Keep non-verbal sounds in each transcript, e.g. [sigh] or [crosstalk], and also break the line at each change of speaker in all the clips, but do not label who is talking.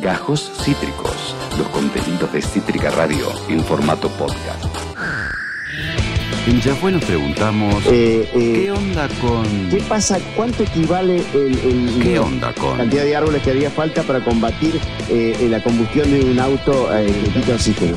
Gajos Cítricos, los contenidos de Cítrica Radio en formato podcast. En Yahweh nos preguntamos,
Eh, eh,
¿qué onda con...
¿Qué pasa? ¿Cuánto equivale el, el-
¿Qué onda
la
con...
cantidad de árboles que haría falta para combatir eh, la combustión de un auto eh, que quita oxígeno?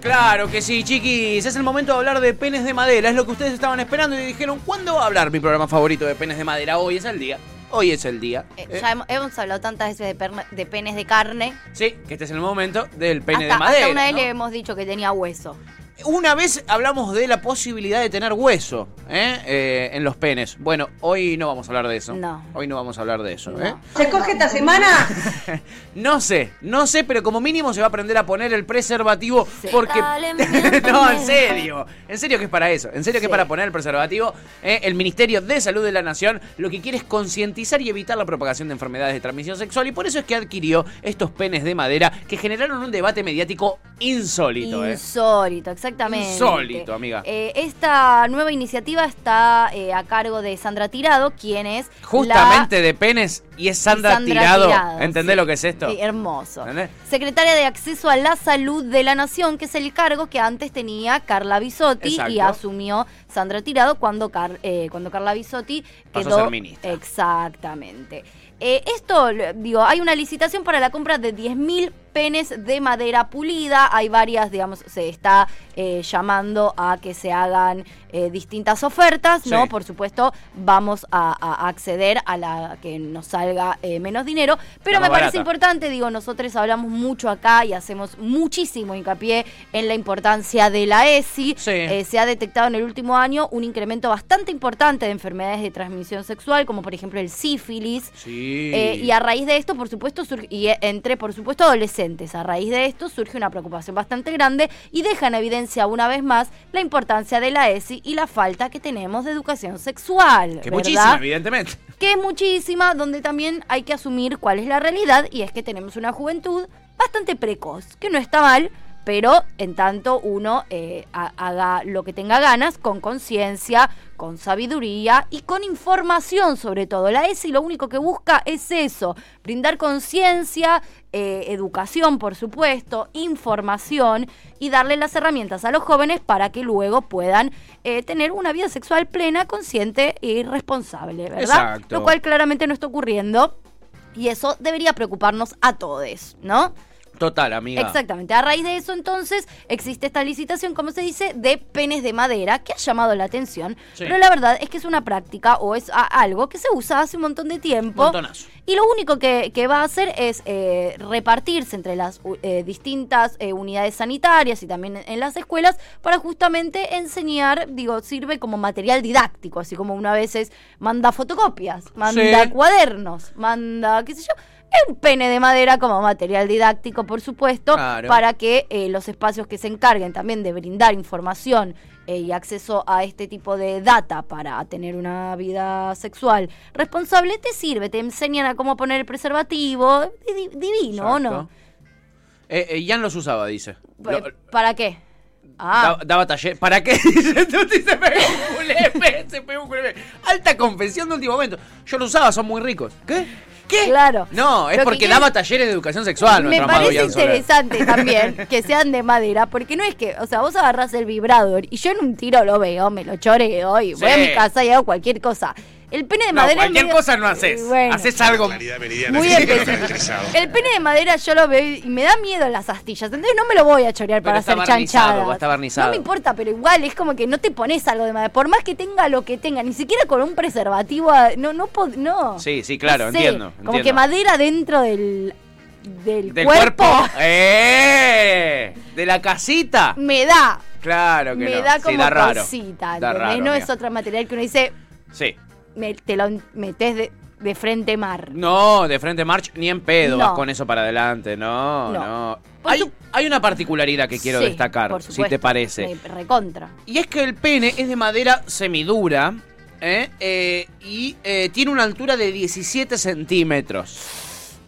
Claro que sí, chiquis. Es el momento de hablar de penes de madera. Es lo que ustedes estaban esperando y dijeron, ¿cuándo va a hablar mi programa favorito de penes de madera? Hoy es el día. Hoy es el día.
Eh,
Eh,
ya hemos, hemos hablado tantas veces de, penes de carne.
Sí, que este es el momento del pene
hasta,
de madera.
hasta una vez
¿no?
le hemos dicho que tenía hueso.
Una vez hablamos de la posibilidad de tener hueso ¿eh? Eh, en los penes. Bueno, hoy no vamos a hablar de eso.
No.
Hoy no vamos a hablar de eso.
No.
¿eh?
¿Se coge esta semana? [laughs]
No sé, no sé, pero como mínimo se va a aprender a poner el preservativo
Sí.
porque... [laughs] No, en serio, en serio que es para eso, en serio que es
Sí.
para poner el preservativo. eh, el Ministerio de Salud de la Nación lo que quiere es concientizar y evitar la propagación de enfermedades de transmisión sexual y por eso es que adquirió estos penes de madera que generaron un debate mediático insólito. ¿eh?
Insólito, exactamente.
Insólito, amiga.
Eh, esta nueva iniciativa está eh, a cargo de Sandra Tirado, quien es la-
Justamente de penes y es Sandra,
Sandra
Tirado.
Tirado,
¿Entendés
sí.
lo que es esto?
Sí, hermoso.
¿Entendés?
Secretaria de Acceso a la Salud de la Nación, que es el cargo que antes tenía Carla Bisotti y asumió Sandra Tirado cuando, Car- eh, cuando Carla Bisotti
Pasó
quedó.
a ser ministra.
Exactamente. Esto, digo, hay una licitación para la compra de 10.000 penes de madera pulida. Hay varias, digamos, se está eh, llamando a que se hagan eh, distintas ofertas, ¿no?
Sí.
Por supuesto, vamos a, a acceder a la que nos salga eh, menos dinero. Pero
La
me parece
barata.
importante, digo, nosotros hablamos mucho acá y hacemos muchísimo hincapié en la importancia de la ESI.
Sí.
Se ha detectado en el último año un incremento bastante importante de enfermedades de transmisión sexual, como por ejemplo el sífilis.
Sí.
Y a raíz de esto, por supuesto, y entre, por supuesto, adolescentes, a raíz de esto surge una preocupación bastante grande y deja en evidencia una vez más la importancia de la ESI y la falta que tenemos de educación sexual.
que
¿verdad?
muchísima, evidentemente.
que es muchísima, donde también hay que asumir cuál es la realidad y es que tenemos una juventud bastante precoz, que no está mal, pero en tanto uno eh, ha- haga lo que tenga ganas, con conciencia, con sabiduría y con información sobre todo. La ESI lo único que busca es eso, brindar conciencia, eh, educación por supuesto, información y darle las herramientas a los jóvenes para que luego puedan eh, tener una vida sexual plena, consciente y responsable, ¿verdad?
Exacto.
Lo cual claramente no está ocurriendo y eso debería preocuparnos a todos, ¿no?
Total, amiga.
Exactamente. A raíz de eso, entonces, existe esta licitación, como se dice, de penes de madera, que ha llamado la atención.
Sí.
Pero la verdad es que es una práctica o es algo que se usa hace un montón de tiempo.
Montonazo.
Y lo único que, que va a hacer es eh, repartirse entre las eh, distintas eh, unidades sanitarias y también en, en las escuelas para justamente enseñar, digo, sirve como material didáctico, así como una vez es manda fotocopias, manda
Sí.
cuadernos, manda, qué sé yo. Un pene de madera como material didáctico, por supuesto,
Claro.
para que eh, los espacios que se encarguen también de brindar información eh, y acceso a este tipo de data para tener una vida sexual responsable, te sirve, te enseñan a cómo poner el preservativo, di- divino, ¿o no?
Exacto. Eh, eh, Jan los usaba, dice. Lo-
¿Para qué? Ah,
daba, daba taller. ¿Para qué? [laughs] Se pegó un culepe, [laughs] se pegó un culepe. Alta confesión de último momento. Yo los usaba, son muy ricos. ¿Qué? ¿Qué?
Claro.
No, es
Lo
porque daba talleres de educación sexual.
me
nuestro amado
parece
Soler.
interesante [laughs] también que sean de madera, porque no es que, o sea, vos agarrás el vibrador y yo en un tiro lo veo, me lo choreo y voy a mi casa y hago cualquier cosa. El pene de
No,
madera.
cualquier
medio-
cosa no haces.
Bueno.
Haces algo.
Muy. El pene de madera yo lo veo y me da miedo las astillas. Entonces no me lo voy a chorear
Pero
para
está
hacer chanchadas.
está barnizado.
No me importa, pero igual es como que no te pones algo de madera. Por más que tenga lo que tenga, ni siquiera con un preservativo. ah, No, no, pod- no.
Sí, sí, claro,
No sé,
entiendo,
Como
entiendo.
que madera dentro del, del,
Del
cuerpo,
cuerpo. ¡Eh! De la casita.
me da.
Claro que
Me
no.
da
Sí,
como
da raro.
cosita.
Da raro,
no es otro material que uno dice,
Sí.
Me- te lo metes de, de frente mar.
No, de frente march ni en pedo
No.
vas con eso para adelante. No,
No.
Hay, hay una particularidad que quiero
Sí,
destacar,
por
si te parece.
Me recontra.
Y es que el pene es de madera semidura ¿eh? Eh, y eh, tiene una altura de 17 centímetros.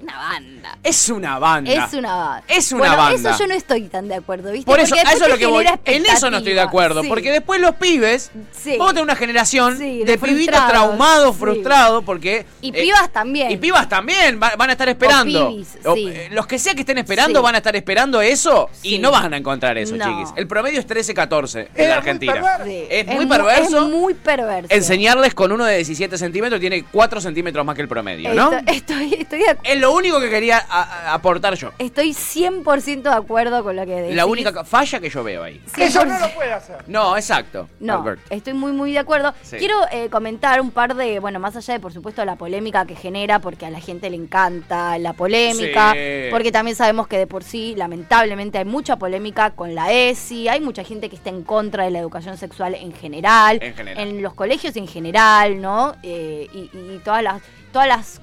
Una banda.
Es una banda.
Es una banda.
Es una
bueno,
banda.
eso yo no estoy tan de acuerdo, ¿viste?
Por eso,
Porque
eso es lo que voy. En eso no estoy de acuerdo.
Sí.
Porque después los pibes.
Sí.
Vos tenés una generación
Sí,
de,
de
pibitos
frustrados,
traumados,
sí.
frustrados, porque.
Y
eh,
pibas también.
Y pibas también va- van a estar esperando.
pibis,
O,
sí.
eh, los que sea que estén esperando
Sí.
van a estar esperando eso y no van a encontrar eso,
No.
chiquis. El promedio es 13-14 en la Argentina.
Sí.
Es, muy
mu-
perverso.
Es muy perverso.
Enseñarles con uno de 17 centímetros tiene 4 centímetros más que el promedio, ¿no?
Estoy, estoy, estoy de acu-
Es lo único que quería a- a- aportar yo.
estoy 100% de acuerdo con lo que decís.
La única falla que yo veo ahí.
100%.
No, exacto.
No,
Albert.
estoy muy, muy de acuerdo.
Sí.
Quiero eh, comentar un par de, bueno, más allá de, por supuesto, la polémica que genera, porque a la gente le encanta la polémica,
Sí.
porque también sabemos que de por sí, lamentablemente, hay mucha polémica con la ESI, hay mucha gente que está en contra de la educación sexual en general,
En general.
los colegios en general, ¿no? Eh, y, y todas las, todas las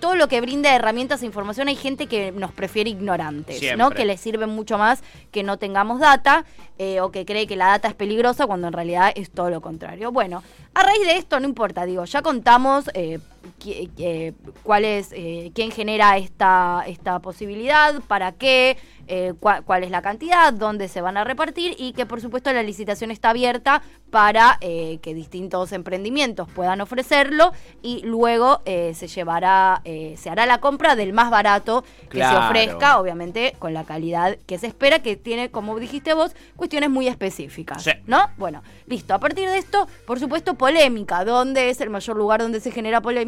todo lo que brinda herramientas e información hay gente que nos prefiere ignorantes, ¿no? Que les sirve mucho más que no tengamos data eh, o que cree que la data es peligrosa cuando en realidad es todo lo contrario. Bueno, a raíz de esto no importa, digo, ya contamos eh, eh, cuál es, eh, quién genera esta, esta posibilidad, para qué, eh, cua- cuál es la cantidad, dónde se van a repartir y que por supuesto la licitación está abierta para eh, que distintos emprendimientos puedan ofrecerlo y luego se llevará, se hará la compra del más barato que
Claro.
se ofrezca, obviamente con la calidad que se espera, que tiene, como dijiste vos, cuestiones muy específicas.
Sí.
¿No? Bueno, listo. A partir de esto, por supuesto, polémica. ¿Dónde es el mayor lugar donde se genera polémica?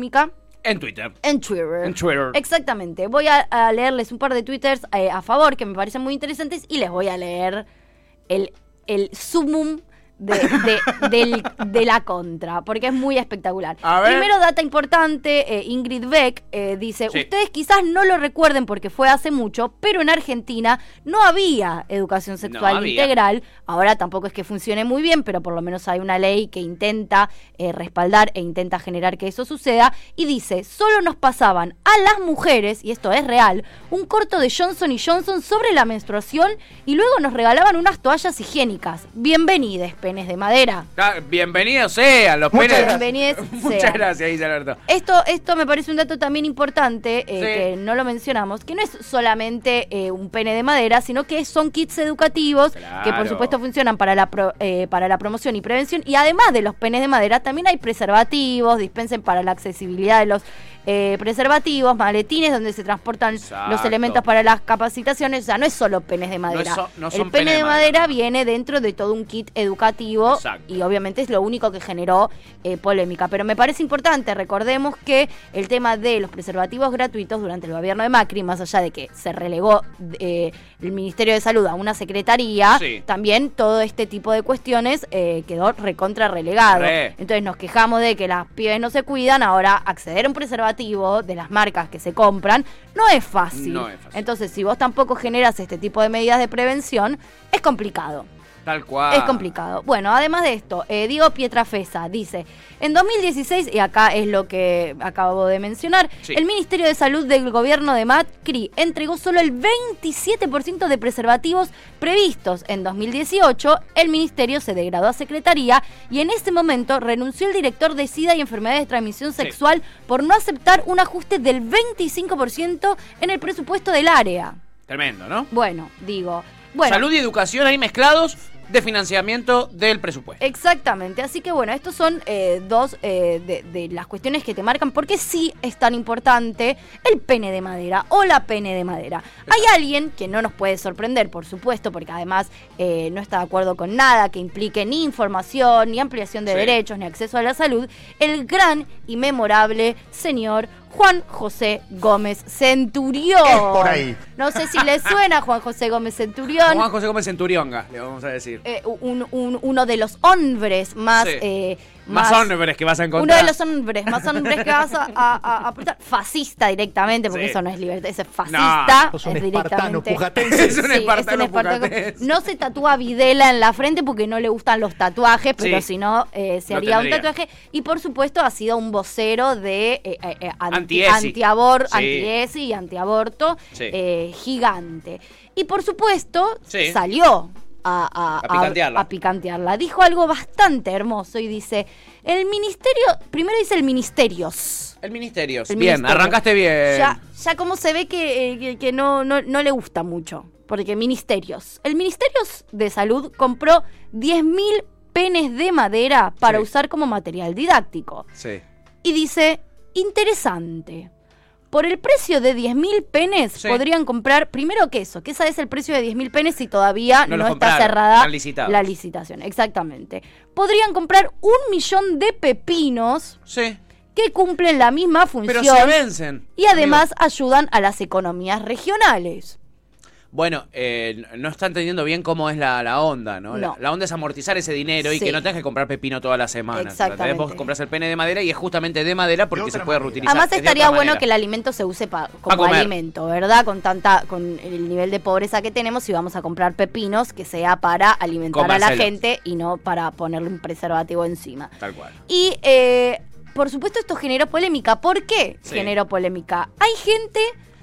En Twitter.
En Twitter.
En Twitter.
Exactamente. Voy a, a leerles un par de twitters eh, a favor que me parecen muy interesantes y les voy a leer el, el sumum de, de- del- de la contra, porque es muy espectacular. Primero, data importante, eh, Ingrid Beck eh, dice,
Sí.
ustedes quizás no lo recuerden porque fue hace mucho, pero en Argentina no había educación sexual
había.
integral. Ahora tampoco es que funcione muy bien, pero por lo menos hay una ley que intenta eh, respaldar e intenta generar que eso suceda. Y dice, solo nos pasaban a las mujeres, y esto es real, un corto de Johnson y Johnson sobre la menstruación y luego nos regalaban unas toallas higiénicas. Bienvenides, penes de madera.
Ah, Bienvenidos sean los
Muchas
penes.
Bienvenides [laughs]
Muchas
sean.
gracias, dice Alberto.
Esto, esto me parece un dato también importante, eh,
Sí.
que no lo mencionamos, que no es solamente eh, un pene de madera, sino que son kits educativos que por supuesto funcionan para la, pro- eh, para la promoción y prevención. Y además de los penes de madera, también hay preservativos, dispensen para la accesibilidad de los eh, preservativos, maletines donde se transportan
Exacto.
los elementos para las capacitaciones. O sea, no es solo penes de madera.
so- no
El pene de
de
madera
madera.
viene dentro de todo un kit educativo
Exacto.
y obviamente es lo único que generó eh, polémica. Pero me parece importante, recordemos que el tema de los preservativos gratuitos durante el gobierno de Macri, más allá de que se relegó eh, el Ministerio de Salud a una secretaría,
Sí.
también todo este tipo de cuestiones eh, quedó recontra relegado.
Re.
Entonces nos quejamos de que las pibes no se cuidan, ahora acceder a un preservativo de las marcas que se compran no es fácil.
No es fácil.
Entonces, si vos tampoco generas este tipo de medidas de prevención, es complicado.
Tal cual.
Es complicado. Bueno, además de esto, eh, Diego Pietrafesa dice, en 2016, y acá es lo que acabo de mencionar,
Sí.
el Ministerio de Salud del gobierno de Macri entregó solo el 27% de preservativos previstos. En 2018, el ministerio se degradó a secretaría y en ese momento renunció el director de SIDA y enfermedades de transmisión
Sí.
sexual por no aceptar un ajuste del 25% en el presupuesto del área.
Tremendo, ¿no?
Bueno, digo... Bueno,
Salud y educación ahí mezclados de financiamiento del presupuesto.
Exactamente, así que bueno, estos son eh, dos eh, de, de las cuestiones que te marcan porque sí es tan importante el pene de madera o la pene de madera. Hay alguien que no nos puede sorprender, por supuesto, porque además eh, no está de acuerdo con nada que implique ni información, ni ampliación de
Sí.
derechos, ni acceso a la salud, el gran y memorable señor Juan José Gómez Centurión.
Es por ahí.
No sé si le suena Juan José Gómez Centurión
Juan José Gómez Centurionga, le vamos a decir.
eh, un- un- uno de los hombres más...
Sí.
eh,
Más hombres que vas a
Uno
encontrar.
de los hombres más hombres que vas a, a- a apretar. Fascista directamente, porque
Sí.
eso no es libertad, eso es fascista.
Sos un
es
espartano
directamente.
pujatense.
Es un
Sí,
espartano
espartano.
pujatense.
No se tatúa Videla en la frente porque no le gustan los tatuajes, pero
Sí.
si no, eh, se haría un tatuaje. Y por supuesto ha sido un vocero de eh, eh, eh, anti- antiabor-
Sí.
anti-ESI y antiaborto
Sí.
eh, gigante. Y por supuesto
Sí.
salió a, a-
A picantearla.
a picantearla. Dijo algo bastante hermoso y dice, el ministerio, primero dice el ministerios.
El ministerio.
El
bien,
ministerio.
arrancaste bien.
Ya, ya como se ve que, eh, que- que no, no, no le gusta mucho. Porque ministerios. El Ministerio de Salud compró 10.000 penes de madera para
Sí.
usar como material didáctico.
Sí.
Y dice, interesante. Por el precio de 10.000 penes
Sí.
podrían comprar, primero que eso, que ese es el precio de 10.000 penes si todavía
No
está cerrada la licitación. Exactamente. Podrían comprar un millón de pepinos
Sí.
que cumplen la misma
Pero
función
se vencen.
y además
amigo.
ayudan a las economías regionales.
Bueno, eh, no está entendiendo bien cómo es la, la onda, ¿no? La,
No.
la onda es amortizar ese dinero y que no tengas que comprar pepino toda la semana.
Exactamente.
Vos compras el pene de madera y es justamente de madera porque se puede reutilizar.
Además
Es de
estaría bueno
manera.
que el alimento se use pa- como
comer.
alimento, ¿verdad? Con tanta con el nivel de pobreza que tenemos si vamos a comprar pepinos que sea para alimentar a la gente y no para ponerle un preservativo encima.
Tal cual.
Y eh, por supuesto esto generó polémica. ¿Por qué
Sí.
generó polémica? Hay gente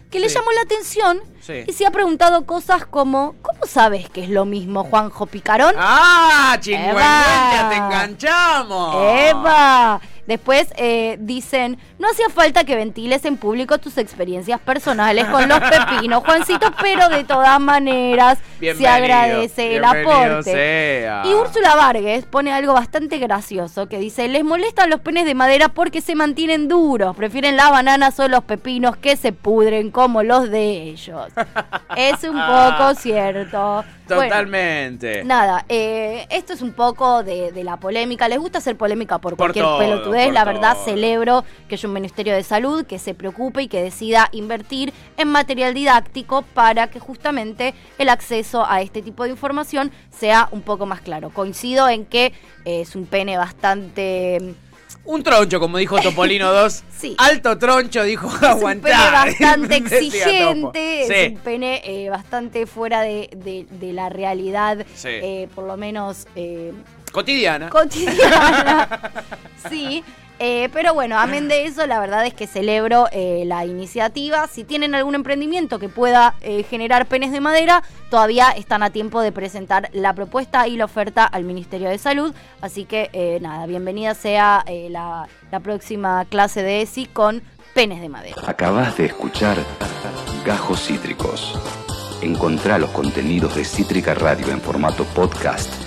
que le
Sí.
llamó la atención
Sí.
y se ha preguntado cosas como ¿cómo sabes que es lo mismo Juanjo Picarón?
¡Ah! ¡Chingüengüencha! ¡Te enganchamos!
¡Eva! Después eh, dicen, no hacía falta que ventiles en público tus experiencias personales con los [laughs] pepinos, Juancito, pero de todas maneras se agradece el aporte.
sea.
Y Úrsula Vargas pone algo bastante gracioso que dice, les molestan los penes de madera porque se mantienen duros, prefieren las bananas o los pepinos que se pudren como los de ellos. [laughs] es un poco cierto. Bueno,
Totalmente.
Nada, eh, esto es un poco de, de la polémica. Les gusta hacer polémica por
Por
cualquier
todo. Por
La verdad,
todo.
celebro que haya un Ministerio de Salud que se preocupe y que decida invertir en material didáctico para que justamente el acceso a este tipo de información sea un poco más claro. Coincido en que eh, es un pene bastante...
Un troncho, como dijo Topolino 2. [laughs]
Sí.
Alto troncho, dijo
Es un pene
aguantar.
bastante [laughs] exigente, es
Sí.
un pene eh, bastante fuera de, de- de la realidad,
Sí.
eh, por lo menos eh,
Cotidiana.
cotidiana. [laughs] sí. eh, pero bueno, amén de eso, la verdad es que celebro eh, la iniciativa. Si tienen algún emprendimiento que pueda eh, generar penes de madera, todavía están a tiempo de presentar la propuesta y la oferta al Ministerio de Salud. Así que eh, nada, bienvenida sea eh, la, la próxima clase de ESI con penes de madera.
Acabas de escuchar Gajos Cítricos. Encontrá los contenidos de Cítrica Radio en formato podcast